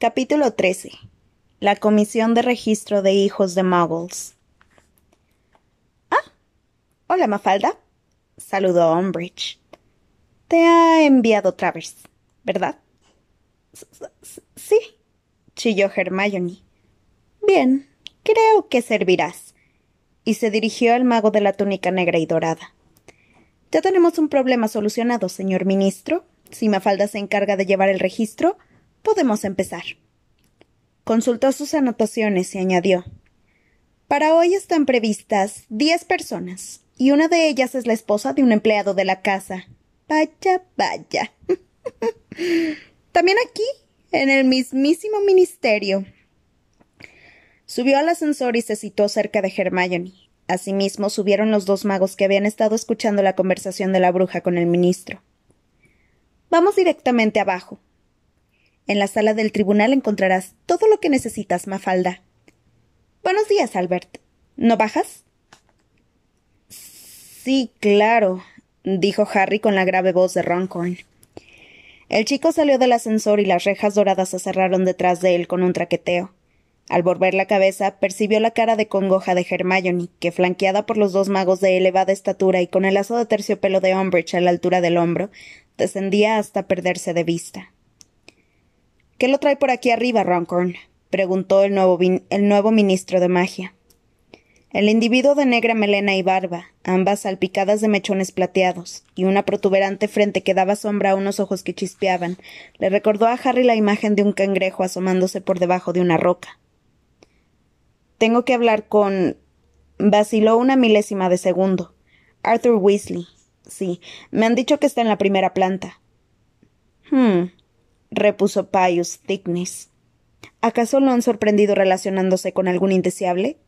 Capítulo 13. La Comisión de Registro de Hijos de Muggles. Ah, hola Mafalda, saludó Umbridge. Te ha enviado Travers, ¿verdad? Sí, chilló Hermione. Bien, creo que servirás. Y se dirigió al mago de la túnica negra y dorada. Ya tenemos un problema solucionado, señor ministro. Si Mafalda se encarga de llevar el registro, podemos empezar. Consultó sus anotaciones y añadió Para hoy están previstas diez personas, y una de ellas es la esposa de un empleado de la casa. Vaya, vaya. También aquí, en el mismísimo ministerio. Subió al ascensor y se situó cerca de Hermione. Asimismo subieron los dos magos que habían estado escuchando la conversación de la bruja con el ministro. Vamos directamente abajo. En la sala del tribunal encontrarás todo lo que necesitas, Mafalda. Buenos días, Albert. ¿No bajas? Sí, claro, dijo Harry con la grave voz de Roncorn. El chico salió del ascensor y las rejas doradas se cerraron detrás de él con un traqueteo. Al volver la cabeza, percibió la cara de congoja de Hermione, que, flanqueada por los dos magos de elevada estatura y con el lazo de terciopelo de Umbridge a la altura del hombro, descendía hasta perderse de vista. ¿Qué lo trae por aquí arriba, Roncorn? preguntó el nuevo, el nuevo ministro de magia. El individuo de negra melena y barba, ambas salpicadas de mechones plateados, y una protuberante frente que daba sombra a unos ojos que chispeaban, le recordó a Harry la imagen de un cangrejo asomándose por debajo de una roca. Tengo que hablar con. vaciló una milésima de segundo. Arthur Weasley. Sí, me han dicho que está en la primera planta. Hmm, repuso Pius Thickness. ¿Acaso lo han sorprendido relacionándose con algún indeseable?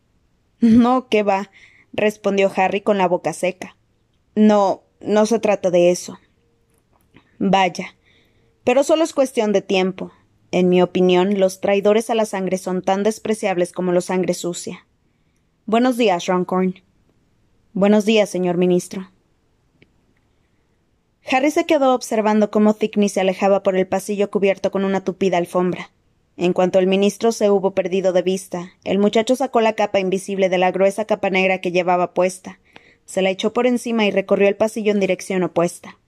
No, qué va, respondió Harry con la boca seca. No, no se trata de eso. Vaya. Pero solo es cuestión de tiempo. En mi opinión, los traidores a la sangre son tan despreciables como la sangre sucia. Buenos días, Roncorn. Buenos días, señor ministro. Harry se quedó observando cómo Thickney se alejaba por el pasillo cubierto con una tupida alfombra. En cuanto el ministro se hubo perdido de vista, el muchacho sacó la capa invisible de la gruesa capa negra que llevaba puesta, se la echó por encima y recorrió el pasillo en dirección opuesta.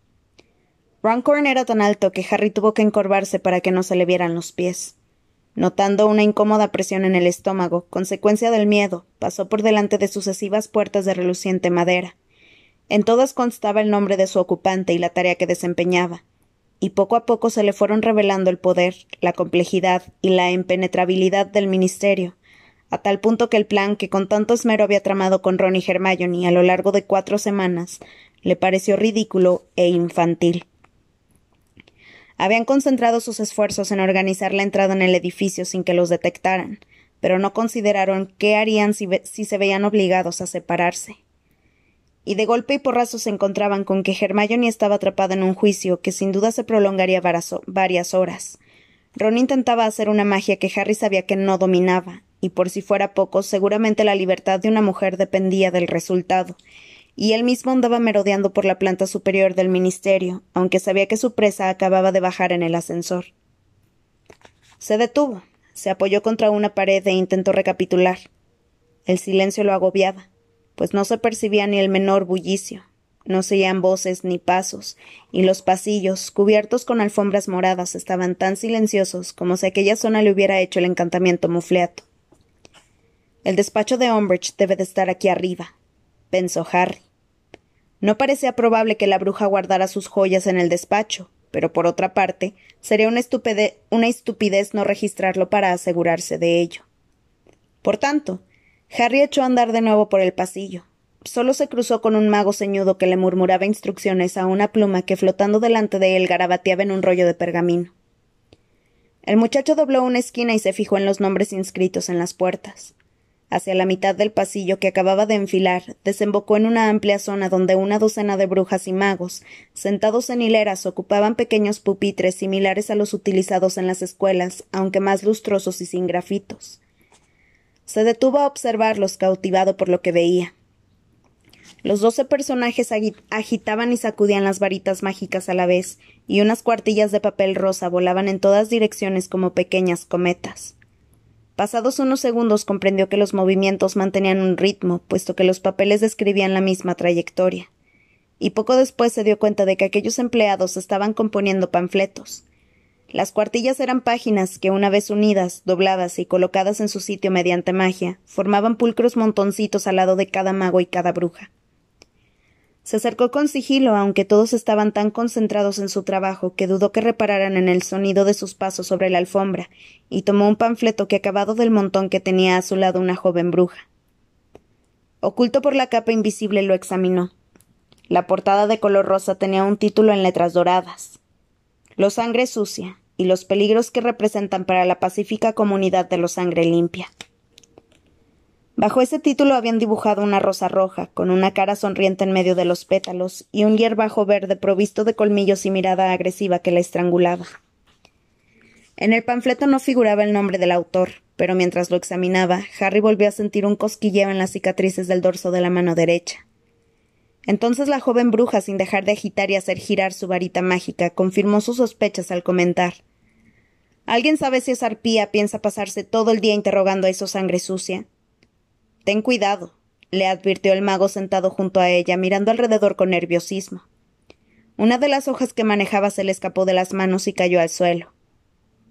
Runcorn era tan alto que Harry tuvo que encorvarse para que no se le vieran los pies. Notando una incómoda presión en el estómago, consecuencia del miedo, pasó por delante de sucesivas puertas de reluciente madera. En todas constaba el nombre de su ocupante y la tarea que desempeñaba, y poco a poco se le fueron revelando el poder, la complejidad y la impenetrabilidad del ministerio, a tal punto que el plan que con tanto esmero había tramado con Ron y Hermione a lo largo de cuatro semanas le pareció ridículo e infantil. Habían concentrado sus esfuerzos en organizar la entrada en el edificio sin que los detectaran, pero no consideraron qué harían si, se veían obligados a separarse. Y de golpe y porrazo se encontraban con que Hermione estaba atrapada en un juicio que sin duda se prolongaría varias horas. Ron intentaba hacer una magia que Harry sabía que no dominaba, y por si fuera poco, seguramente la libertad de una mujer dependía del resultado, y él mismo andaba merodeando por la planta superior del ministerio, aunque sabía que su presa acababa de bajar en el ascensor. Se detuvo, se apoyó contra una pared e intentó recapitular. El silencio lo agobiaba, pues no se percibía ni el menor bullicio, no se oían voces ni pasos, y los pasillos, cubiertos con alfombras moradas, estaban tan silenciosos como si aquella zona le hubiera hecho el encantamiento mufleato. El despacho de Umbridge debe de estar aquí arriba, pensó Harry. No parecía probable que la bruja guardara sus joyas en el despacho, pero por otra parte, sería una, una estupidez no registrarlo para asegurarse de ello. Por tanto, Harry echó a andar de nuevo por el pasillo. Solo se cruzó con un mago ceñudo que le murmuraba instrucciones a una pluma que flotando delante de él garabateaba en un rollo de pergamino. El muchacho dobló una esquina y se fijó en los nombres inscritos en las puertas. Hacia la mitad del pasillo que acababa de enfilar, desembocó en una amplia zona donde una docena de brujas y magos, sentados en hileras, ocupaban pequeños pupitres similares a los utilizados en las escuelas, aunque más lustrosos y sin grafitos. Se detuvo a observarlos, cautivado por lo que veía. Los doce personajes agitaban y sacudían las varitas mágicas a la vez, y unas cuartillas de papel rosa volaban en todas direcciones como pequeñas cometas. Pasados unos segundos comprendió que los movimientos mantenían un ritmo, puesto que los papeles describían la misma trayectoria. Y poco después se dio cuenta de que aquellos empleados estaban componiendo panfletos. Las cuartillas eran páginas que, una vez unidas, dobladas y colocadas en su sitio mediante magia, formaban pulcros montoncitos al lado de cada mago y cada bruja. Se acercó con sigilo, aunque todos estaban tan concentrados en su trabajo que dudó que repararan en el sonido de sus pasos sobre la alfombra, y tomó un panfleto que acabado del montón que tenía a su lado una joven bruja. Oculto por la capa invisible lo examinó. La portada de color rosa tenía un título en letras doradas. Los sangre sucia y los peligros que representan para la pacífica comunidad de los sangre limpia. Bajo ese título habían dibujado una rosa roja, con una cara sonriente en medio de los pétalos, y un hierbajo verde provisto de colmillos y mirada agresiva que la estrangulaba. En el panfleto no figuraba el nombre del autor, pero mientras lo examinaba, Harry volvió a sentir un cosquilleo en las cicatrices del dorso de la mano derecha. Entonces la joven bruja, sin dejar de agitar y hacer girar su varita mágica, confirmó sus sospechas al comentar ¿Alguien sabe si esa arpía piensa pasarse todo el día interrogando a esos sangre sucia? Ten cuidado, le advirtió el mago sentado junto a ella, mirando alrededor con nerviosismo. Una de las hojas que manejaba se le escapó de las manos y cayó al suelo.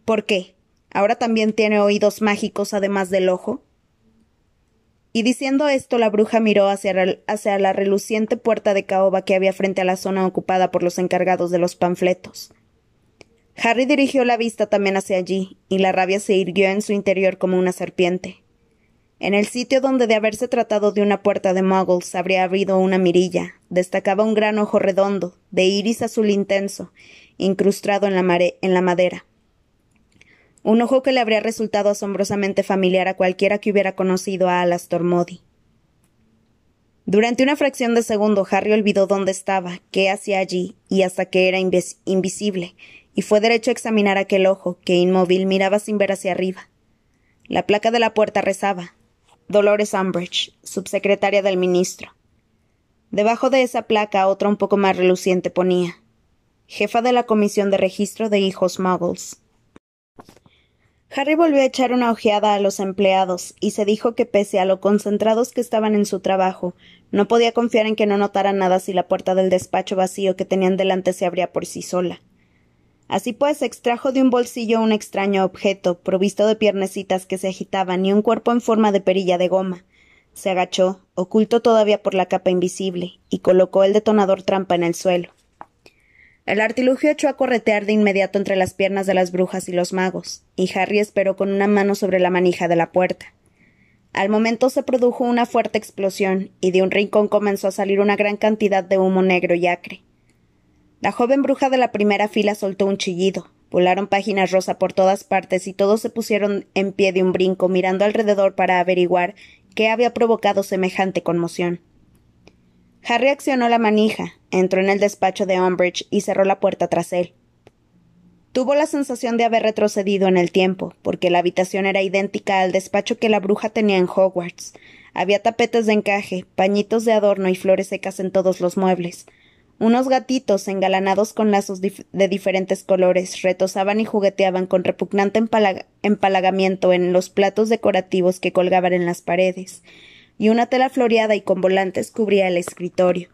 ¿Por qué? ¿Ahora también tiene oídos mágicos además del ojo? Y diciendo esto, la bruja miró hacia, la reluciente puerta de caoba que había frente a la zona ocupada por los encargados de los panfletos. Harry dirigió la vista también hacia allí, y la rabia se irguió en su interior como una serpiente. En el sitio donde de haberse tratado de una puerta de muggles habría habido una mirilla, destacaba un gran ojo redondo, de iris azul intenso, incrustado en la madera. Un ojo que le habría resultado asombrosamente familiar a cualquiera que hubiera conocido a Alastor Modi. Durante una fracción de segundo Harry olvidó dónde estaba, qué hacía allí, y hasta que era invisible, y fue derecho a examinar aquel ojo, que inmóvil miraba sin ver hacia arriba. La placa de la puerta rezaba Dolores Umbridge, subsecretaria del ministro. Debajo de esa placa otra un poco más reluciente ponía Jefa de la Comisión de Registro de Hijos Muggles. Harry volvió a echar una ojeada a los empleados y se dijo que pese a lo concentrados que estaban en su trabajo, no podía confiar en que no notaran nada si la puerta del despacho vacío que tenían delante se abría por sí sola. Así pues, extrajo de un bolsillo un extraño objeto, provisto de piernecitas que se agitaban y un cuerpo en forma de perilla de goma. Se agachó, oculto todavía por la capa invisible, y colocó el detonador trampa en el suelo. El artilugio echó a corretear de inmediato entre las piernas de las brujas y los magos, y Harry esperó con una mano sobre la manija de la puerta. Al momento se produjo una fuerte explosión, y de un rincón comenzó a salir una gran cantidad de humo negro y acre. La joven bruja de la primera fila soltó un chillido. Volaron páginas rosa por todas partes y todos se pusieron en pie de un brinco mirando alrededor para averiguar qué había provocado semejante conmoción. Harry accionó la manija, entró en el despacho de Umbridge y cerró la puerta tras él. Tuvo la sensación de haber retrocedido en el tiempo, porque la habitación era idéntica al despacho que la bruja tenía en Hogwarts. Había tapetes de encaje, pañitos de adorno y flores secas en todos los muebles, unos gatitos engalanados con lazos de diferentes colores retosaban y jugueteaban con repugnante empalagamiento en los platos decorativos que colgaban en las paredes, y una tela floreada y con volantes cubría el escritorio.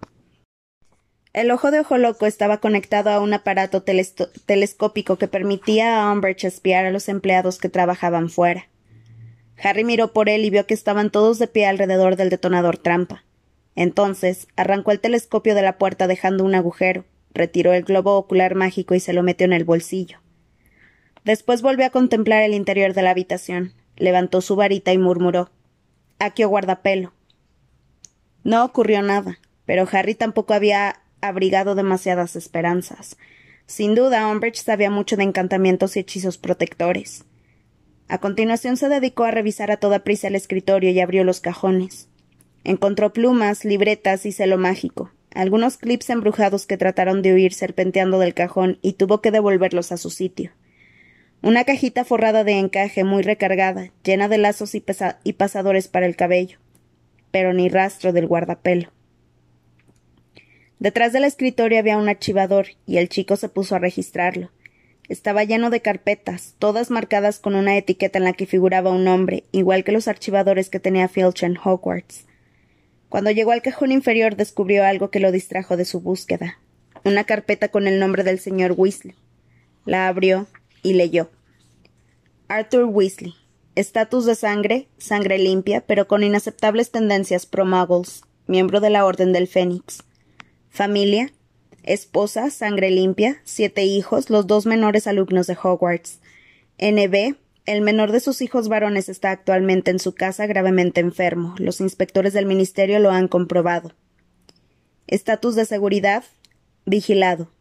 El ojo de ojo loco estaba conectado a un aparato telescópico que permitía a Umbridge espiar a los empleados que trabajaban fuera. Harry miró por él y vio que estaban todos de pie alrededor del detonador trampa. Entonces arrancó el telescopio de la puerta dejando un agujero, retiró el globo ocular mágico y se lo metió en el bolsillo. Después volvió a contemplar el interior de la habitación, levantó su varita y murmuró Aquí o guardapelo. No ocurrió nada, pero Harry tampoco había abrigado demasiadas esperanzas. Sin duda, Umbridge sabía mucho de encantamientos y hechizos protectores. A continuación se dedicó a revisar a toda prisa el escritorio y abrió los cajones. Encontró plumas, libretas y celo mágico, algunos clips embrujados que trataron de huir serpenteando del cajón y tuvo que devolverlos a su sitio. Una cajita forrada de encaje muy recargada, llena de lazos y, pasadores para el cabello, pero ni rastro del guardapelo. Detrás del escritorio había un archivador, y el chico se puso a registrarlo. Estaba lleno de carpetas, todas marcadas con una etiqueta en la que figuraba un nombre, igual que los archivadores que tenía Filch en Hogwarts. Cuando llegó al cajón inferior descubrió algo que lo distrajo de su búsqueda. Una carpeta con el nombre del señor Weasley. La abrió y leyó. Arthur Weasley. Estatus de sangre, sangre limpia, pero con inaceptables tendencias pro-muggles. Miembro de la Orden del Fénix. Familia. Esposa, sangre limpia, siete hijos, los dos menores alumnos de Hogwarts. NB, el menor de sus hijos varones está actualmente en su casa gravemente enfermo. Los inspectores del ministerio lo han comprobado. Estatus de seguridad. Vigilado.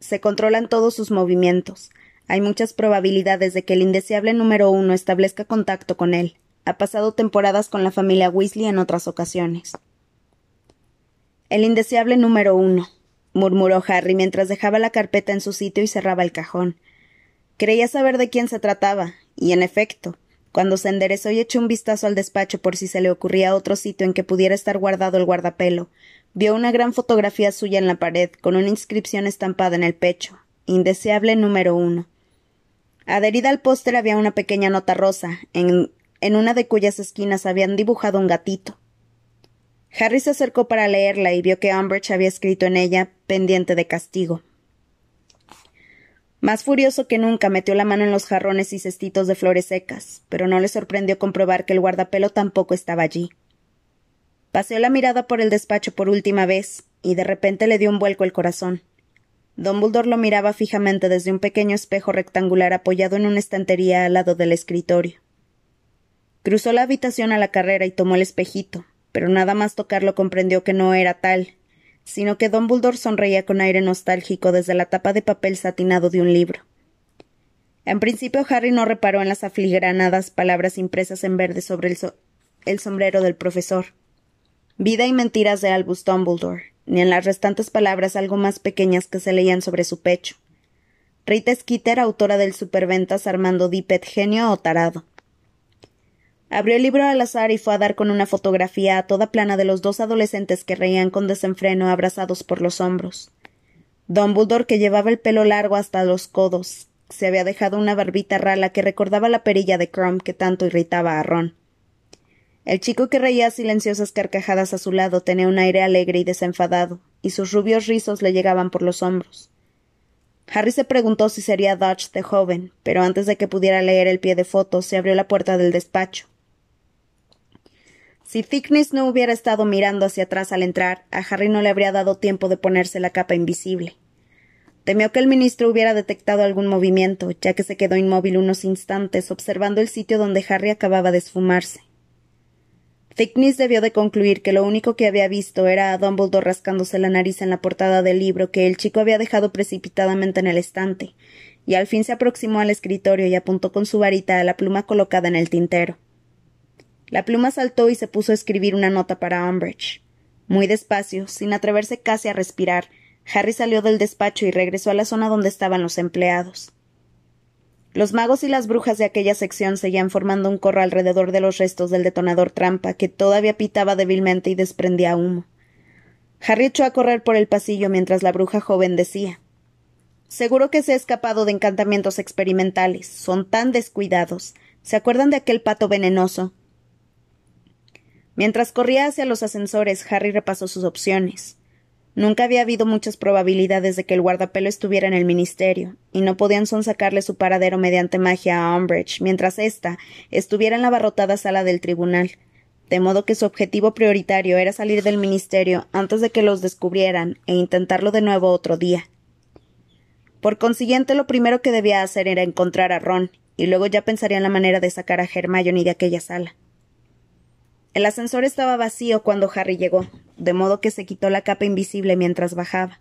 Se controlan todos sus movimientos. Hay muchas probabilidades de que el indeseable número uno establezca contacto con él. Ha pasado temporadas con la familia Weasley en otras ocasiones. El indeseable número uno, murmuró Harry mientras dejaba la carpeta en su sitio y cerraba el cajón. Creía saber de quién se trataba, y en efecto, cuando se enderezó y echó un vistazo al despacho por si se le ocurría otro sitio en que pudiera estar guardado el guardapelo, vio una gran fotografía suya en la pared, con una inscripción estampada en el pecho. Indeseable número uno. Adherida al póster había una pequeña nota rosa, en, en una de cuyas esquinas habían dibujado un gatito. Harry se acercó para leerla y vio que Umbridge había escrito en ella pendiente de castigo. Más furioso que nunca metió la mano en los jarrones y cestitos de flores secas, pero no le sorprendió comprobar que el guardapelo tampoco estaba allí. Paseó la mirada por el despacho por última vez, y de repente le dio un vuelco el corazón. Dumbledore lo miraba fijamente desde un pequeño espejo rectangular apoyado en una estantería al lado del escritorio. Cruzó la habitación a la carrera y tomó el espejito, pero nada más tocarlo comprendió que no era tal, sino que Dumbledore sonreía con aire nostálgico desde la tapa de papel satinado de un libro. En principio Harry no reparó en las afligranadas palabras impresas en verde sobre el, el sombrero del profesor. Vida y mentiras de Albus Dumbledore, ni en las restantes palabras algo más pequeñas que se leían sobre su pecho. Rita Skeeter, autora del superventas Armando Dippet, genio o tarado. Abrió el libro al azar y fue a dar con una fotografía a toda plana de los dos adolescentes que reían con desenfreno abrazados por los hombros. Dumbledore, que llevaba el pelo largo hasta los codos, se había dejado una barbita rala que recordaba la perilla de Crumb que tanto irritaba a Ron. El chico que reía silenciosas carcajadas a su lado tenía un aire alegre y desenfadado, y sus rubios rizos le llegaban por los hombros. Harry se preguntó si sería Dodge de joven, pero antes de que pudiera leer el pie de foto se abrió la puerta del despacho. Si Thickness no hubiera estado mirando hacia atrás al entrar, a Harry no le habría dado tiempo de ponerse la capa invisible. Temió que el ministro hubiera detectado algún movimiento, ya que se quedó inmóvil unos instantes observando el sitio donde Harry acababa de esfumarse. Thickness debió de concluir que lo único que había visto era a Dumbledore rascándose la nariz en la portada del libro que el chico había dejado precipitadamente en el estante, y al fin se aproximó al escritorio y apuntó con su varita a la pluma colocada en el tintero. La pluma saltó y se puso a escribir una nota para Umbridge. Muy despacio, sin atreverse casi a respirar, Harry salió del despacho y regresó a la zona donde estaban los empleados. Los magos y las brujas de aquella sección seguían formando un corro alrededor de los restos del detonador trampa, que todavía pitaba débilmente y desprendía humo. Harry echó a correr por el pasillo mientras la bruja joven decía Seguro que se ha escapado de encantamientos experimentales. Son tan descuidados. ¿Se acuerdan de aquel pato venenoso? Mientras corría hacia los ascensores, Harry repasó sus opciones. Nunca había habido muchas probabilidades de que el guardapelo estuviera en el ministerio, y no podían sonsacarle su paradero mediante magia a Umbridge, mientras ésta estuviera en la abarrotada sala del tribunal, de modo que su objetivo prioritario era salir del ministerio antes de que los descubrieran e intentarlo de nuevo otro día. Por consiguiente, lo primero que debía hacer era encontrar a Ron, y luego ya pensaría en la manera de sacar a Hermione de aquella sala. El ascensor estaba vacío cuando Harry llegó, de modo que se quitó la capa invisible mientras bajaba.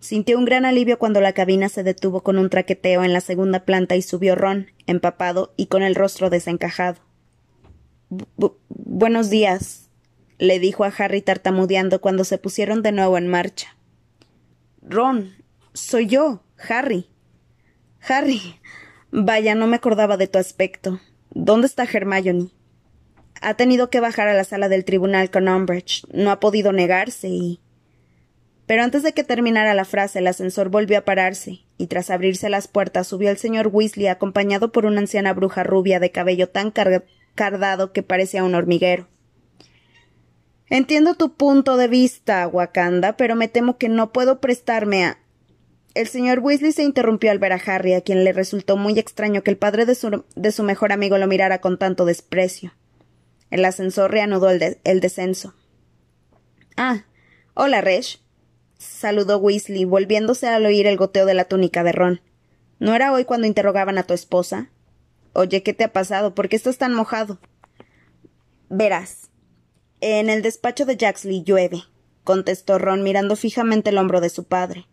Sintió un gran alivio cuando la cabina se detuvo con un traqueteo en la segunda planta y subió Ron, empapado y con el rostro desencajado. Buenos días, le dijo a Harry tartamudeando cuando se pusieron de nuevo en marcha. Ron, soy yo, Harry. Harry. Vaya, no me acordaba de tu aspecto. ¿Dónde está Hermione? Ha tenido que bajar a la sala del tribunal con Umbridge. No ha podido negarse y. Pero antes de que terminara la frase, el ascensor volvió a pararse, y tras abrirse las puertas subió el señor Weasley acompañado por una anciana bruja rubia de cabello tan cardado que parecía un hormiguero. Entiendo tu punto de vista, Wakanda, pero me temo que no puedo prestarme a. El señor Weasley se interrumpió al ver a Harry, a quien le resultó muy extraño que el padre de su, de su mejor amigo lo mirara con tanto desprecio. El ascensor reanudó el, descenso. Ah, hola, Resh saludó Weasley, volviéndose al oír el goteo de la túnica de Ron. ¿No era hoy cuando interrogaban a tu esposa? Oye, ¿qué te ha pasado? ¿Por qué estás tan mojado? Verás. En el despacho de Jaxley llueve, contestó Ron mirando fijamente el hombro de su padre.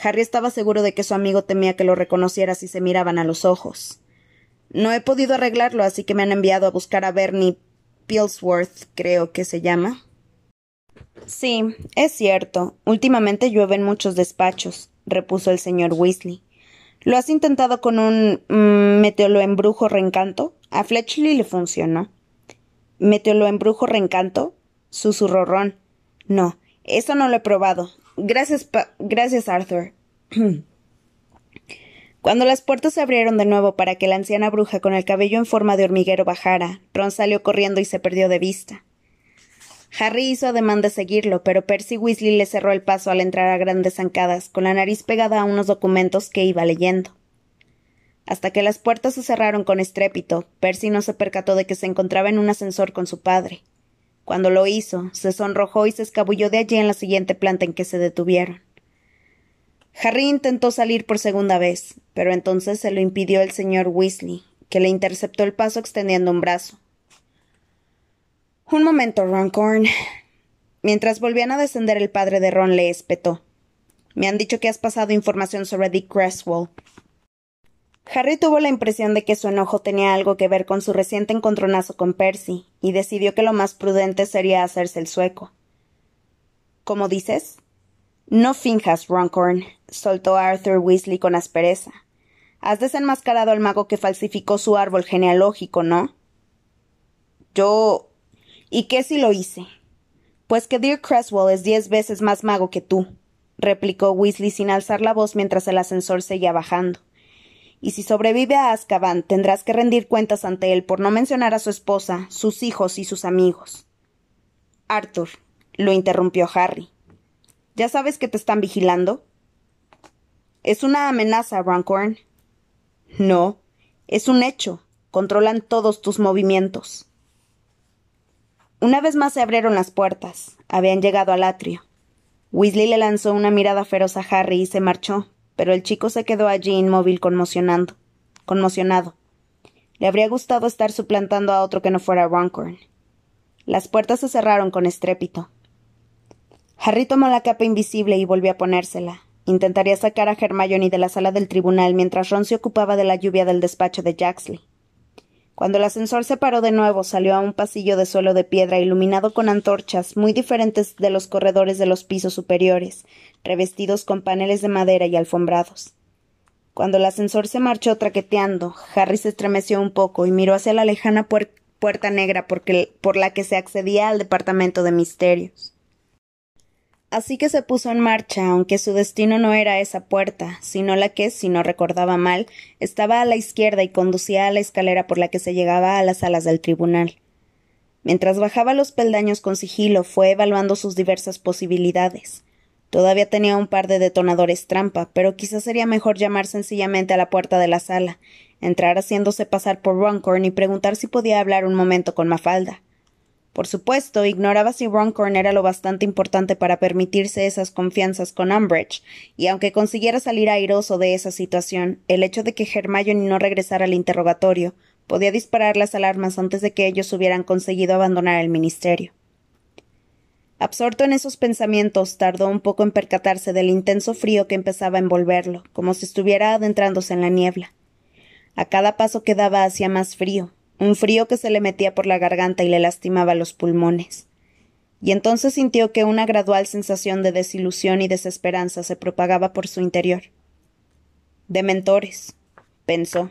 Harry estaba seguro de que su amigo temía que lo reconociera si se miraban a los ojos. No he podido arreglarlo, así que me han enviado a buscar a Bernie Pillsworth, creo que se llama. Sí, es cierto. Últimamente llueve en muchos despachos, repuso el señor Weasley. ¿Lo has intentado con un mm, meteolo embrujo reencanto? A Fletchley le funcionó. ¿Meteolo embrujo reencanto? susurró Ron. No, eso no lo he probado. Gracias, gracias, Arthur. Cuando las puertas se abrieron de nuevo para que la anciana bruja con el cabello en forma de hormiguero bajara, Ron salió corriendo y se perdió de vista. Harry hizo ademán de seguirlo, pero Percy Weasley le cerró el paso al entrar a grandes zancadas, con la nariz pegada a unos documentos que iba leyendo. Hasta que las puertas se cerraron con estrépito, Percy no se percató de que se encontraba en un ascensor con su padre. Cuando lo hizo, se sonrojó y se escabulló de allí en la siguiente planta en que se detuvieron. Harry intentó salir por segunda vez, pero entonces se lo impidió el señor Weasley, que le interceptó el paso extendiendo un brazo. Un momento, Roncorn. Mientras volvían a descender, el padre de Ron le espetó. Me han dicho que has pasado información sobre Dick Creswell. Harry tuvo la impresión de que su enojo tenía algo que ver con su reciente encontronazo con Percy, y decidió que lo más prudente sería hacerse el sueco. ¿Cómo dices? No finjas, Roncorn, soltó Arthur Weasley con aspereza. Has desenmascarado al mago que falsificó su árbol genealógico, ¿no? Yo. ¿Y qué si lo hice? Pues que Dear Creswell es diez veces más mago que tú, replicó Weasley sin alzar la voz mientras el ascensor seguía bajando. Y si sobrevive a Azkaban, tendrás que rendir cuentas ante él por no mencionar a su esposa, sus hijos y sus amigos. Arthur, lo interrumpió Harry. ¿Ya sabes que te están vigilando? Es una amenaza, Runcorn. No, es un hecho. Controlan todos tus movimientos. Una vez más se abrieron las puertas. Habían llegado al atrio. Weasley le lanzó una mirada feroz a Harry y se marchó, pero el chico se quedó allí inmóvil conmocionando. conmocionado. Le habría gustado estar suplantando a otro que no fuera Runcorn. Las puertas se cerraron con estrépito. Harry tomó la capa invisible y volvió a ponérsela. Intentaría sacar a Hermione de la sala del tribunal mientras Ron se ocupaba de la lluvia del despacho de Jaxley. Cuando el ascensor se paró de nuevo, salió a un pasillo de suelo de piedra iluminado con antorchas muy diferentes de los corredores de los pisos superiores, revestidos con paneles de madera y alfombrados. Cuando el ascensor se marchó traqueteando, Harry se estremeció un poco y miró hacia la lejana puerta negra por la que se accedía al departamento de misterios. Así que se puso en marcha, aunque su destino no era esa puerta, sino la que, si no recordaba mal, estaba a la izquierda y conducía a la escalera por la que se llegaba a las salas del tribunal. Mientras bajaba los peldaños con sigilo, fue evaluando sus diversas posibilidades. Todavía tenía un par de detonadores trampa, pero quizás sería mejor llamar sencillamente a la puerta de la sala, entrar haciéndose pasar por Runcorn y preguntar si podía hablar un momento con Mafalda. Por supuesto, ignoraba si Runcorn era lo bastante importante para permitirse esas confianzas con Umbridge, y aunque consiguiera salir airoso de esa situación, el hecho de que Hermione no regresara al interrogatorio podía disparar las alarmas antes de que ellos hubieran conseguido abandonar el ministerio. Absorto en esos pensamientos, tardó un poco en percatarse del intenso frío que empezaba a envolverlo, como si estuviera adentrándose en la niebla. A cada paso que daba hacía más frío, un frío que se le metía por la garganta y le lastimaba los pulmones. Y entonces sintió que una gradual sensación de desilusión y desesperanza se propagaba por su interior. Dementores, pensó.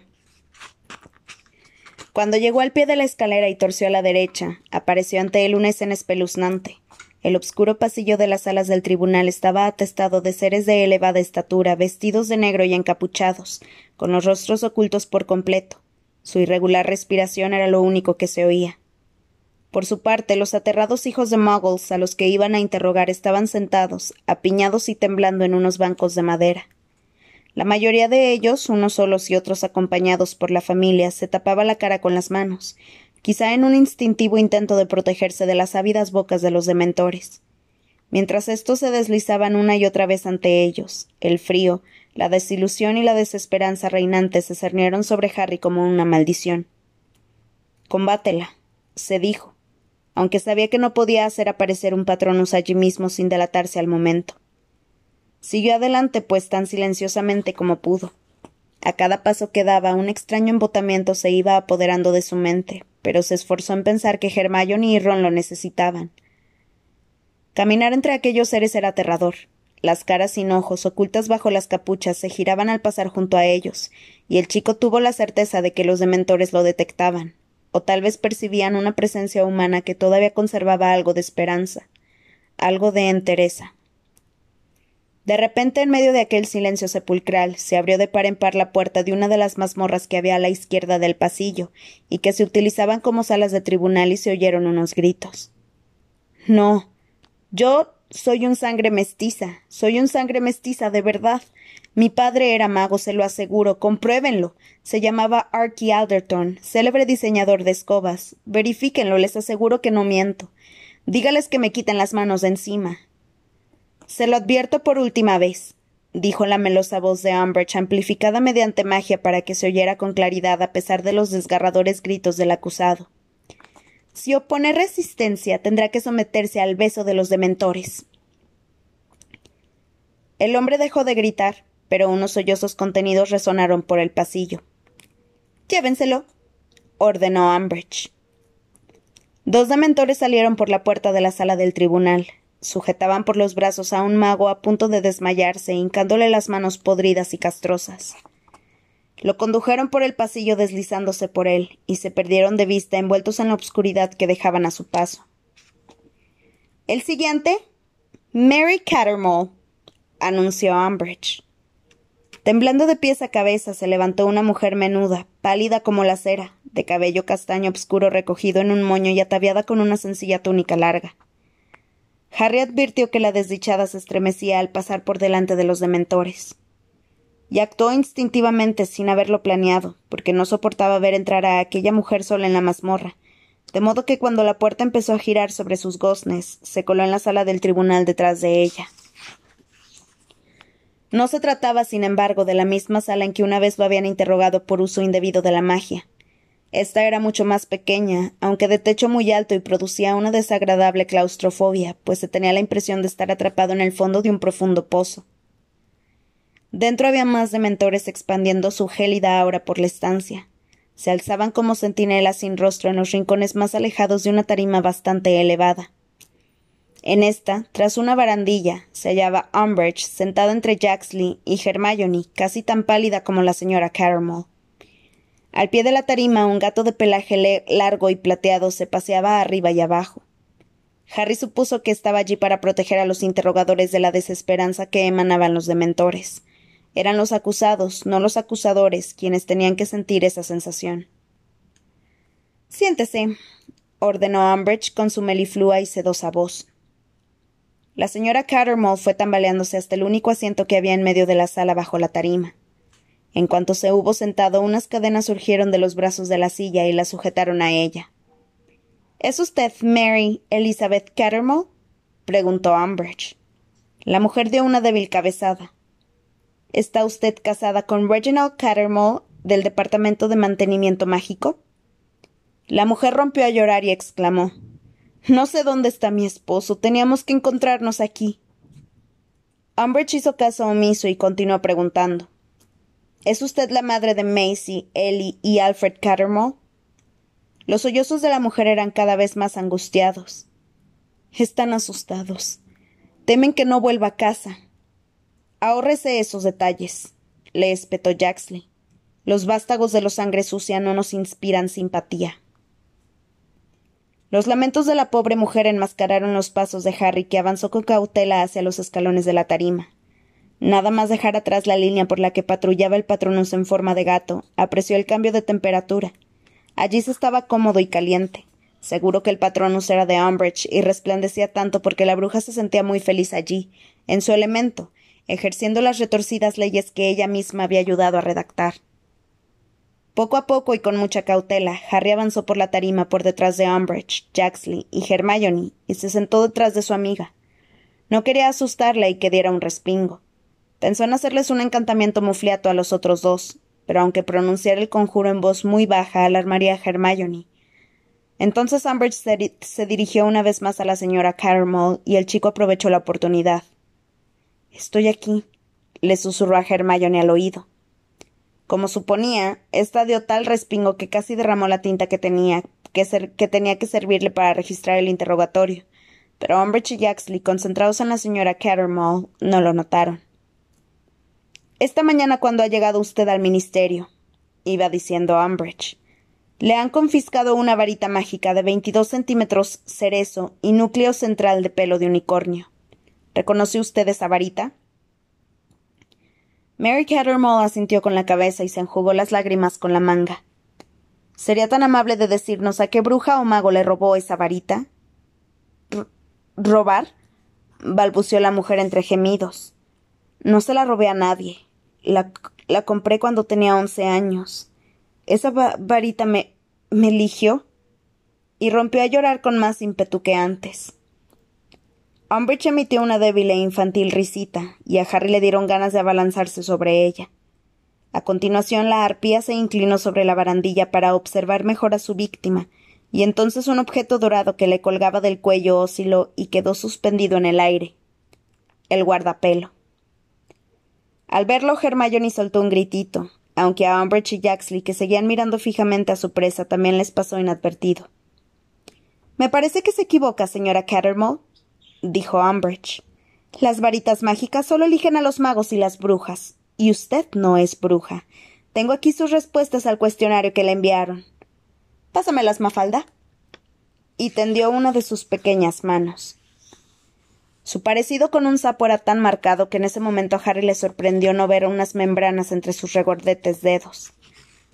Cuando llegó al pie de la escalera y torció a la derecha, apareció ante él una escena espeluznante. El obscuro pasillo de las salas del tribunal estaba atestado de seres de elevada estatura, vestidos de negro y encapuchados, con los rostros ocultos por completo. Su irregular respiración era lo único que se oía. Por su parte, los aterrados hijos de Muggles a los que iban a interrogar estaban sentados, apiñados y temblando en unos bancos de madera. La mayoría de ellos, unos solos y otros acompañados por la familia, se tapaba la cara con las manos, quizá en un instintivo intento de protegerse de las ávidas bocas de los dementores. Mientras estos se deslizaban una y otra vez ante ellos, el frío, la desilusión y la desesperanza reinantes se cernieron sobre Harry como una maldición. Combátela, se dijo aunque sabía que no podía hacer aparecer un patronus allí mismo sin delatarse al momento. Siguió adelante, pues tan silenciosamente como pudo. A cada paso que daba, un extraño embotamiento se iba apoderando de su mente, pero se esforzó en pensar que Hermione y Ron lo necesitaban. Caminar entre aquellos seres era aterrador. Las caras sin ojos, ocultas bajo las capuchas, se giraban al pasar junto a ellos, y el chico tuvo la certeza de que los dementores lo detectaban, o tal vez percibían una presencia humana que todavía conservaba algo de esperanza, algo de entereza. De repente, en medio de aquel silencio sepulcral, se abrió de par en par la puerta de una de las mazmorras que había a la izquierda del pasillo, y que se utilizaban como salas de tribunal y se oyeron unos gritos. No. Yo soy un sangre mestiza. Soy un sangre mestiza, de verdad. Mi padre era mago, se lo aseguro. Compruébenlo. Se llamaba Archie Alderton, célebre diseñador de escobas. Verifíquenlo, les aseguro que no miento. Dígales que me quiten las manos de encima. Se lo advierto por última vez, dijo la melosa voz de Umbridge, amplificada mediante magia para que se oyera con claridad a pesar de los desgarradores gritos del acusado. Si opone resistencia, tendrá que someterse al beso de los dementores. El hombre dejó de gritar pero unos sollozos contenidos resonaron por el pasillo. Llévenselo, ordenó Umbridge. Dos dementores salieron por la puerta de la sala del tribunal. Sujetaban por los brazos a un mago a punto de desmayarse, hincándole las manos podridas y castrosas. Lo condujeron por el pasillo deslizándose por él, y se perdieron de vista envueltos en la obscuridad que dejaban a su paso. El siguiente, Mary Cattermole, anunció Umbridge. Temblando de pies a cabeza se levantó una mujer menuda, pálida como la cera, de cabello castaño obscuro recogido en un moño y ataviada con una sencilla túnica larga. Harry advirtió que la desdichada se estremecía al pasar por delante de los dementores. Y actuó instintivamente sin haberlo planeado, porque no soportaba ver entrar a aquella mujer sola en la mazmorra, de modo que cuando la puerta empezó a girar sobre sus goznes, se coló en la sala del tribunal detrás de ella. No se trataba, sin embargo, de la misma sala en que una vez lo habían interrogado por uso indebido de la magia. Esta era mucho más pequeña, aunque de techo muy alto y producía una desagradable claustrofobia, pues se tenía la impresión de estar atrapado en el fondo de un profundo pozo. Dentro había más dementores expandiendo su gélida aura por la estancia. Se alzaban como centinelas sin rostro en los rincones más alejados de una tarima bastante elevada. En esta, tras una barandilla, se hallaba Umbridge sentada entre Jaxley y Hermione, casi tan pálida como la señora Caramel. Al pie de la tarima, un gato de pelaje largo y plateado se paseaba arriba y abajo. Harry supuso que estaba allí para proteger a los interrogadores de la desesperanza que emanaban los dementores. Eran los acusados, no los acusadores, quienes tenían que sentir esa sensación. Siéntese, ordenó Umbridge con su meliflua y sedosa voz. La señora Cattermole fue tambaleándose hasta el único asiento que había en medio de la sala bajo la tarima. En cuanto se hubo sentado, unas cadenas surgieron de los brazos de la silla y la sujetaron a ella. ¿Es usted Mary Elizabeth Cattermole? preguntó Umbridge. La mujer dio una débil cabezada. ¿Está usted casada con Reginald Cattermole del Departamento de Mantenimiento Mágico? La mujer rompió a llorar y exclamó no sé dónde está mi esposo. Teníamos que encontrarnos aquí. Umbridge hizo caso omiso y continuó preguntando. ¿Es usted la madre de Macy, Ellie y Alfred Cattermole? Los sollozos de la mujer eran cada vez más angustiados. Están asustados. Temen que no vuelva a casa. Ahórrese esos detalles, le espetó Jaxley. Los vástagos de los sangre sucia no nos inspiran simpatía. Los lamentos de la pobre mujer enmascararon los pasos de Harry, que avanzó con cautela hacia los escalones de la tarima. Nada más dejar atrás la línea por la que patrullaba el patronus en forma de gato, apreció el cambio de temperatura. Allí se estaba cómodo y caliente. Seguro que el patronus era de Umbridge y resplandecía tanto porque la bruja se sentía muy feliz allí, en su elemento, ejerciendo las retorcidas leyes que ella misma había ayudado a redactar. Poco a poco y con mucha cautela, Harry avanzó por la tarima por detrás de Umbridge, Jaxley y Hermione y se sentó detrás de su amiga. No quería asustarla y que diera un respingo. Pensó en hacerles un encantamiento mufliato a los otros dos, pero aunque pronunciara el conjuro en voz muy baja alarmaría a Hermione. Entonces Umbridge se, dirigió una vez más a la señora Cattermole y el chico aprovechó la oportunidad. Estoy aquí, le susurró a Hermione al oído. Como suponía, ésta dio tal respingo que casi derramó la tinta que tenía que, tenía que servirle para registrar el interrogatorio, pero Umbridge y Jaxley, concentrados en la señora Cattermole, no lo notaron. Esta mañana cuando ha llegado usted al ministerio, iba diciendo Umbridge, le han confiscado una varita mágica de veintidós centímetros cerezo y núcleo central de pelo de unicornio. ¿Reconoce usted esa varita? Mary Cattermole asintió con la cabeza y se enjugó las lágrimas con la manga. ¿Sería tan amable de decirnos a qué bruja o mago le robó esa varita? ¿Robar? balbuceó la mujer entre gemidos. No se la robé a nadie. La, la compré cuando tenía once años. Esa varita me. me eligió. Y rompió a llorar con más ímpetu que antes. Umbridge emitió una débil e infantil risita, y a Harry le dieron ganas de abalanzarse sobre ella. A continuación la arpía se inclinó sobre la barandilla para observar mejor a su víctima, y entonces un objeto dorado que le colgaba del cuello osciló y quedó suspendido en el aire. El guardapelo. Al verlo, Hermione soltó un gritito, aunque a Umbridge y Jaxley, que seguían mirando fijamente a su presa, también les pasó inadvertido. Me parece que se equivoca, señora Cattermole, dijo Umbridge. Las varitas mágicas solo eligen a los magos y las brujas. Y usted no es bruja. Tengo aquí sus respuestas al cuestionario que le enviaron. Pásamelas, Mafalda. Y tendió una de sus pequeñas manos. Su parecido con un sapo era tan marcado que en ese momento a Harry le sorprendió no ver unas membranas entre sus regordetes dedos.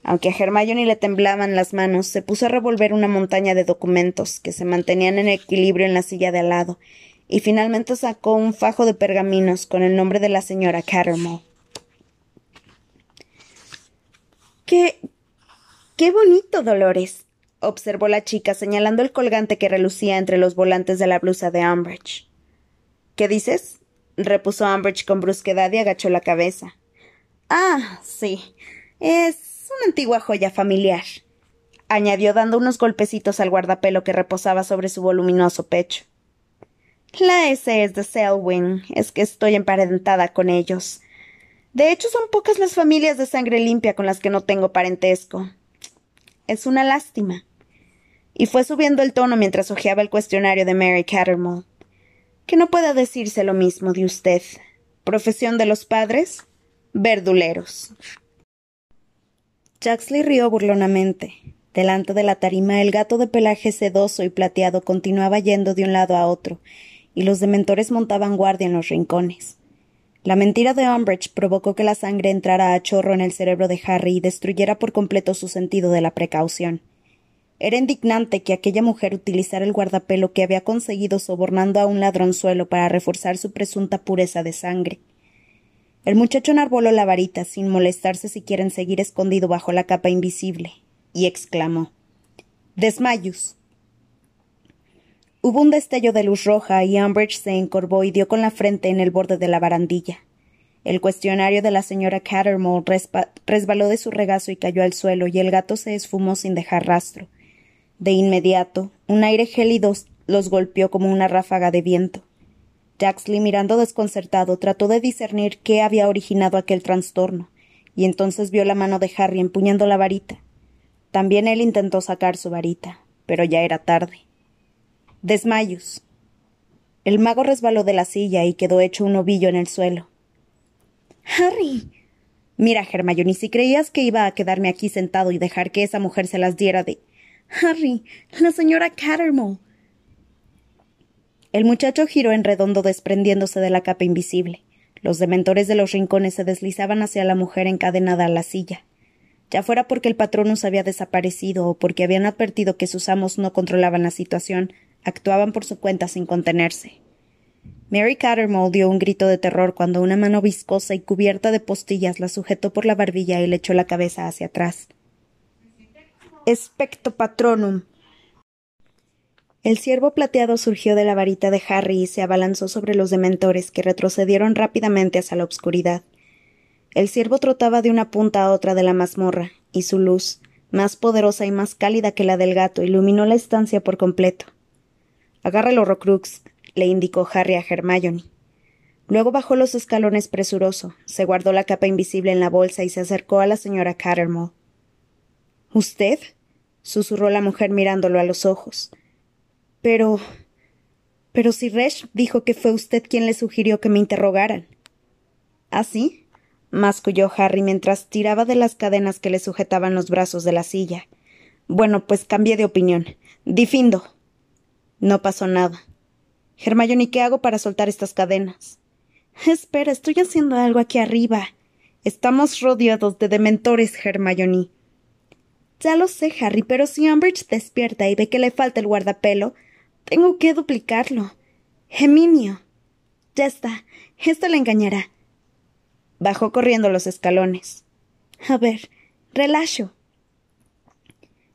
Aunque a Hermione le temblaban las manos, se puso a revolver una montaña de documentos que se mantenían en equilibrio en la silla de al lado y finalmente sacó un fajo de pergaminos con el nombre de la señora Cattermole. ¡Qué. qué bonito, Dolores! observó la chica señalando el colgante que relucía entre los volantes de la blusa de Umbridge. ¿Qué dices? repuso Umbridge con brusquedad y agachó la cabeza. Ah, sí. Es una antigua joya familiar, añadió dando unos golpecitos al guardapelo que reposaba sobre su voluminoso pecho. La S es de Selwyn. Es que estoy emparentada con ellos. De hecho, son pocas las familias de sangre limpia con las que no tengo parentesco. Es una lástima. Y fue subiendo el tono mientras hojeaba el cuestionario de Mary Cattermole. Que no pueda decirse lo mismo de usted. Profesión de los padres, verduleros. Jaxley rió burlonamente. Delante de la tarima, el gato de pelaje sedoso y plateado continuaba yendo de un lado a otro, y los dementores montaban guardia en los rincones. La mentira de Umbridge provocó que la sangre entrara a chorro en el cerebro de Harry y destruyera por completo su sentido de la precaución. Era indignante que aquella mujer utilizara el guardapelo que había conseguido sobornando a un ladronzuelo para reforzar su presunta pureza de sangre. El muchacho enarboló la varita sin molestarse siquiera en seguir escondido bajo la capa invisible, y exclamó Desmayus. Hubo un destello de luz roja y Umbridge se encorvó y dio con la frente en el borde de la barandilla. El cuestionario de la señora Cattermole resbaló de su regazo y cayó al suelo, y el gato se esfumó sin dejar rastro. De inmediato, un aire gélido los golpeó como una ráfaga de viento. Jaxley, mirando desconcertado, trató de discernir qué había originado aquel trastorno, y entonces vio la mano de Harry empuñando la varita. También él intentó sacar su varita, pero ya era tarde. Desmayos. El mago resbaló de la silla y quedó hecho un ovillo en el suelo. Harry. Mira, Hermione, si creías que iba a quedarme aquí sentado y dejar que esa mujer se las diera de. Harry, la señora Cattermole. El muchacho giró en redondo desprendiéndose de la capa invisible. Los dementores de los rincones se deslizaban hacia la mujer encadenada a la silla. Ya fuera porque el patronus había desaparecido o porque habían advertido que sus amos no controlaban la situación, actuaban por su cuenta sin contenerse. Mary Cattermole dio un grito de terror cuando una mano viscosa y cubierta de postillas la sujetó por la barbilla y le echó la cabeza hacia atrás. Especto patronum. El ciervo plateado surgió de la varita de Harry y se abalanzó sobre los dementores, que retrocedieron rápidamente hacia la oscuridad. El ciervo trotaba de una punta a otra de la mazmorra, y su luz, más poderosa y más cálida que la del gato, iluminó la estancia por completo. Agárralo, Rocrux, le indicó Harry a Hermione. Luego bajó los escalones presuroso, se guardó la capa invisible en la bolsa y se acercó a la señora Cattermole. ¿Usted? susurró la mujer mirándolo a los ojos. Pero. Pero si Resh dijo que fue usted quien le sugirió que me interrogaran. ¿Ah, sí? masculló Harry mientras tiraba de las cadenas que le sujetaban los brazos de la silla. Bueno, pues cambié de opinión. Difindo. No pasó nada. Hermione, ¿qué hago para soltar estas cadenas? Espera, estoy haciendo algo aquí arriba. Estamos rodeados de dementores, Hermione. Ya lo sé, Harry, pero si Umbridge despierta y ve que le falta el guardapelo, tengo que duplicarlo. Geminio. Ya está. Esto le engañará. Bajó corriendo los escalones. A ver, relajo.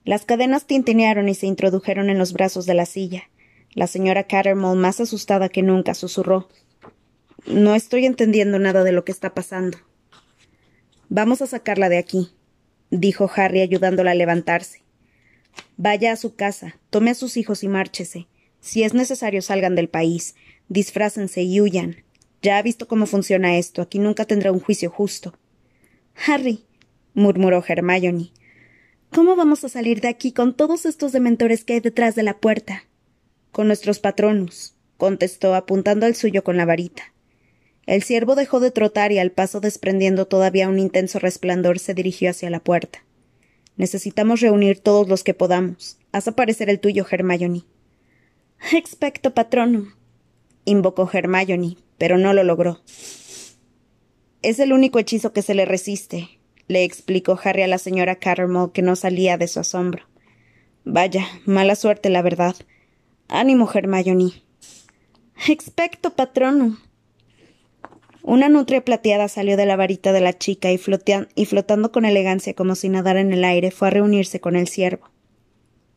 Las cadenas tintinearon y se introdujeron en los brazos de la silla. La señora Cattermole, más asustada que nunca, susurró. No estoy entendiendo nada de lo que está pasando. Vamos a sacarla de aquí, dijo Harry ayudándola a levantarse. Vaya a su casa, tome a sus hijos y márchese. Si es necesario, salgan del país, disfrácense y huyan. Ya ha visto cómo funciona esto. Aquí nunca tendrá un juicio justo. Harry, murmuró Hermione, ¿cómo vamos a salir de aquí con todos estos dementores que hay detrás de la puerta? Con nuestros patronos, contestó apuntando al suyo con la varita. El ciervo dejó de trotar y al paso desprendiendo todavía un intenso resplandor se dirigió hacia la puerta. Necesitamos reunir todos los que podamos. Haz aparecer el tuyo, Hermione. Expecto patrono, invocó Hermione, pero no lo logró. Es el único hechizo que se le resiste, le explicó Harry a la señora Cattermole, que no salía de su asombro. Vaya, mala suerte, la verdad. Ánimo, Hermione. Expecto patrono. Una nutria plateada salió de la varita de la chica y, y flotando con elegancia como si nadara en el aire fue a reunirse con el ciervo.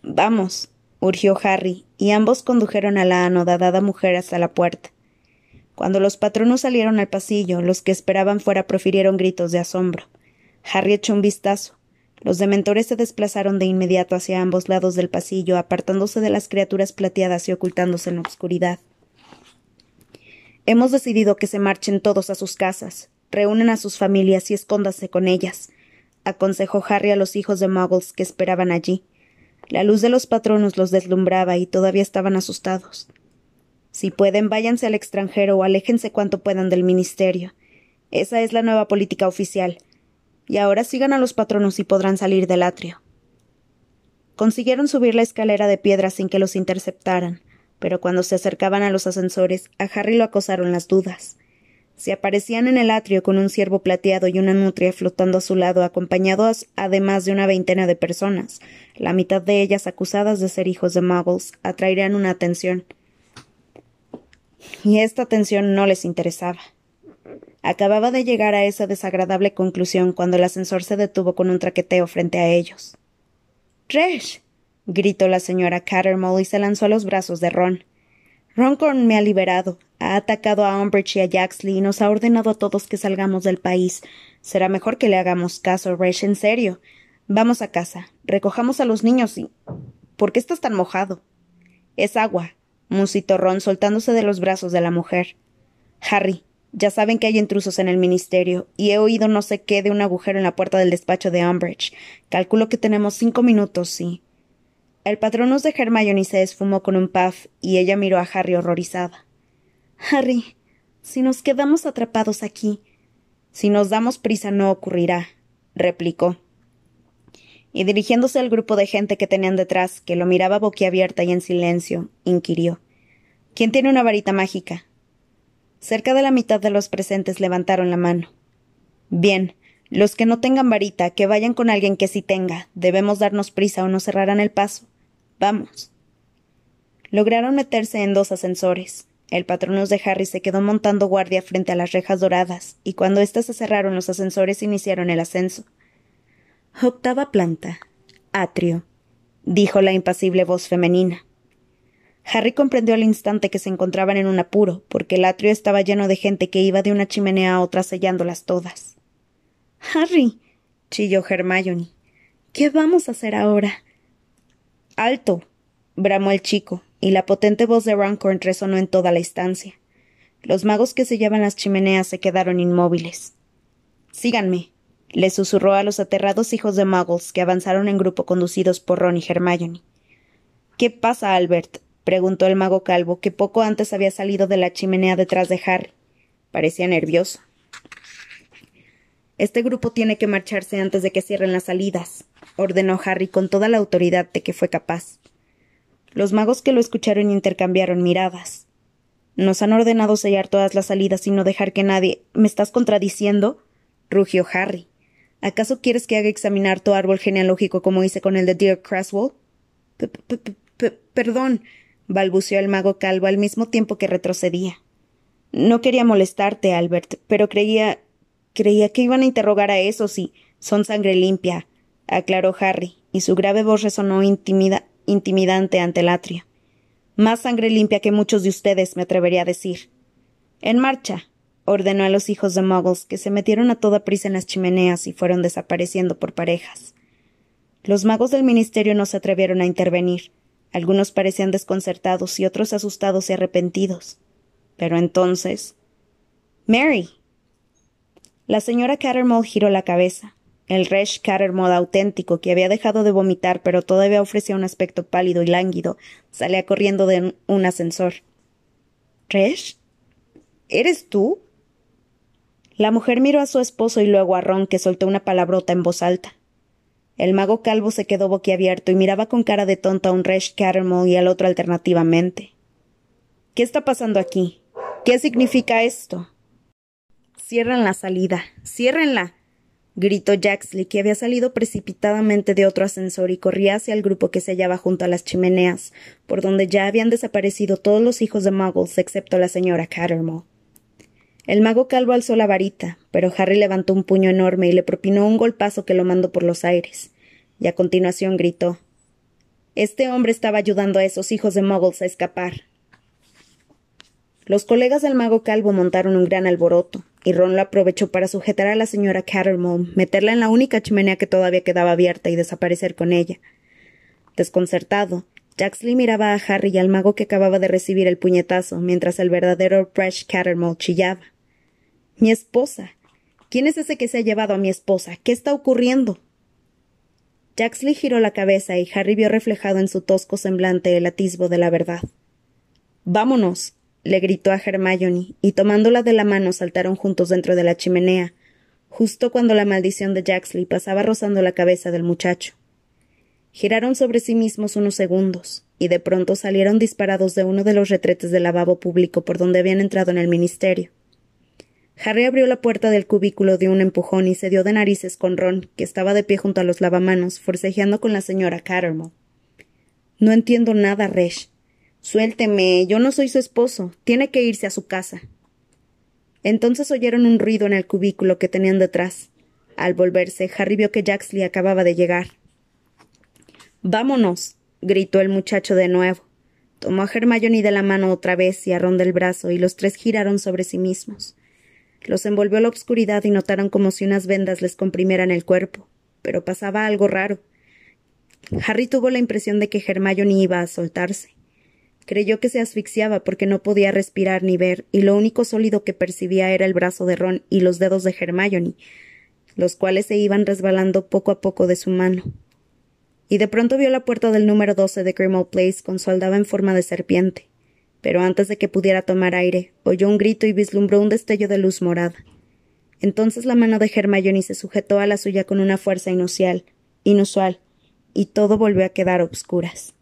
Vamos, urgió Harry, y ambos condujeron a la anodadada mujer hasta la puerta. Cuando los patronos salieron al pasillo, los que esperaban fuera profirieron gritos de asombro. Harry echó un vistazo. Los dementores se desplazaron de inmediato hacia ambos lados del pasillo, apartándose de las criaturas plateadas y ocultándose en la oscuridad. Hemos decidido que se marchen todos a sus casas, reúnen a sus familias y escóndase con ellas, aconsejó Harry a los hijos de Muggles que esperaban allí. La luz de los patronos los deslumbraba y todavía estaban asustados. Si pueden, váyanse al extranjero o aléjense cuanto puedan del ministerio. Esa es la nueva política oficial. Y ahora sigan a los patronos y podrán salir del atrio. Consiguieron subir la escalera de piedra sin que los interceptaran, pero cuando se acercaban a los ascensores, a Harry lo acosaron las dudas. Se aparecían en el atrio con un ciervo plateado y una nutria flotando a su lado, acompañados además de una veintena de personas, la mitad de ellas acusadas de ser hijos de muggles, atraerían una atención. Y esta atención no les interesaba. Acababa de llegar a esa desagradable conclusión cuando el ascensor se detuvo con un traqueteo frente a ellos. Resh. gritó la señora Cattermole y se lanzó a los brazos de Ron. Roncorn me ha liberado, ha atacado a Umbridge y a Jaxley y nos ha ordenado a todos que salgamos del país. Será mejor que le hagamos caso, Resh, en serio. Vamos a casa, recojamos a los niños y. ¿Por qué estás tan mojado? Es agua, musitó Ron soltándose de los brazos de la mujer. Harry, ya saben que hay intrusos en el ministerio, y he oído no sé qué de un agujero en la puerta del despacho de Umbridge. Calculo que tenemos cinco minutos, sí. El patronus de Hermione se esfumó con un puff y ella miró a Harry horrorizada. Harry, si nos quedamos atrapados aquí. Si nos damos prisa no ocurrirá, replicó. y dirigiéndose al grupo de gente que tenían detrás, que lo miraba boquiabierta y en silencio, inquirió ¿Quién tiene una varita mágica? Cerca de la mitad de los presentes levantaron la mano. Bien, los que no tengan varita, que vayan con alguien que sí tenga. Debemos darnos prisa o nos cerrarán el paso. Vamos. Lograron meterse en dos ascensores. El patronus de Harry se quedó montando guardia frente a las rejas doradas, y cuando éstas se cerraron los ascensores iniciaron el ascenso. Octava planta. Atrio. dijo la impasible voz femenina. Harry comprendió al instante que se encontraban en un apuro, porque el atrio estaba lleno de gente que iba de una chimenea a otra sellándolas todas. Harry. chilló Hermione. ¿Qué vamos a hacer ahora? Alto. bramó el chico, y la potente voz de Runcorn resonó en toda la estancia. Los magos que sellaban las chimeneas se quedaron inmóviles. Síganme, le susurró a los aterrados hijos de muggles que avanzaron en grupo conducidos por Ron y Hermione. ¿Qué pasa, Albert? Preguntó el mago calvo, que poco antes había salido de la chimenea detrás de Harry. Parecía nervioso. Este grupo tiene que marcharse antes de que cierren las salidas, ordenó Harry con toda la autoridad de que fue capaz. Los magos que lo escucharon intercambiaron miradas. Nos han ordenado sellar todas las salidas y no dejar que nadie. ¿Me estás contradiciendo? rugió Harry. ¿Acaso quieres que haga examinar tu árbol genealógico como hice con el de Dear Craswell? Perdón, balbuceó el mago calvo al mismo tiempo que retrocedía. No quería molestarte, Albert, pero creía. creía que iban a interrogar a esos y son sangre limpia, aclaró Harry, y su grave voz resonó intimidante ante el atrio. Más sangre limpia que muchos de ustedes, me atrevería a decir. En marcha, ordenó a los hijos de Muggles, que se metieron a toda prisa en las chimeneas y fueron desapareciendo por parejas. Los magos del ministerio no se atrevieron a intervenir, algunos parecían desconcertados y otros asustados y arrepentidos. Pero entonces. Mary. La señora Cattermole giró la cabeza. El Resh Cattermole auténtico, que había dejado de vomitar pero todavía ofrecía un aspecto pálido y lánguido, salía corriendo de un ascensor. ¿Resh? ¿Eres tú? La mujer miró a su esposo y luego a Ron, que soltó una palabrota en voz alta. El mago calvo se quedó boquiabierto y miraba con cara de tonto a un Resh Cattermole y al otro alternativamente. ¿Qué está pasando aquí? ¿Qué significa esto? Cierran la salida. Ciérrenla. gritó Jaxley, que había salido precipitadamente de otro ascensor y corría hacia el grupo que se hallaba junto a las chimeneas, por donde ya habían desaparecido todos los hijos de Muggles excepto la señora Cattermole. El mago calvo alzó la varita, pero Harry levantó un puño enorme y le propinó un golpazo que lo mandó por los aires, y a continuación gritó Este hombre estaba ayudando a esos hijos de Muggles a escapar. Los colegas del mago calvo montaron un gran alboroto, y Ron lo aprovechó para sujetar a la señora Cattermole, meterla en la única chimenea que todavía quedaba abierta y desaparecer con ella. Desconcertado, Jaxley miraba a Harry y al mago que acababa de recibir el puñetazo, mientras el verdadero Fresh Cattermole chillaba. Mi esposa. ¿Quién es ese que se ha llevado a mi esposa? ¿Qué está ocurriendo? Jaxley giró la cabeza y Harry vio reflejado en su tosco semblante el atisbo de la verdad. Vámonos, le gritó a Hermione, y tomándola de la mano saltaron juntos dentro de la chimenea, justo cuando la maldición de Jaxley pasaba rozando la cabeza del muchacho. Giraron sobre sí mismos unos segundos, y de pronto salieron disparados de uno de los retretes del lavabo público por donde habían entrado en el ministerio. Harry abrió la puerta del cubículo de un empujón y se dio de narices con Ron, que estaba de pie junto a los lavamanos, forcejeando con la señora Cattermole. No entiendo nada, Resh. Suélteme, yo no soy su esposo. Tiene que irse a su casa. Entonces oyeron un ruido en el cubículo que tenían detrás. Al volverse, Harry vio que Jaxley acababa de llegar. Vámonos, gritó el muchacho de nuevo. Tomó a Hermione de la mano otra vez y a Ron del brazo, y los tres giraron sobre sí mismos. Los envolvió la obscuridad y notaron como si unas vendas les comprimieran el cuerpo. Pero pasaba algo raro. Harry tuvo la impresión de que Hermione iba a soltarse. Creyó que se asfixiaba porque no podía respirar ni ver, y lo único sólido que percibía era el brazo de Ron y los dedos de Hermione, los cuales se iban resbalando poco a poco de su mano. Y de pronto vio la puerta del número doce de Grimmauld Place con su aldaba en forma de serpiente pero antes de que pudiera tomar aire, oyó un grito y vislumbró un destello de luz morada. Entonces la mano de Hermione se sujetó a la suya con una fuerza inusual, inusual, y todo volvió a quedar obscuras.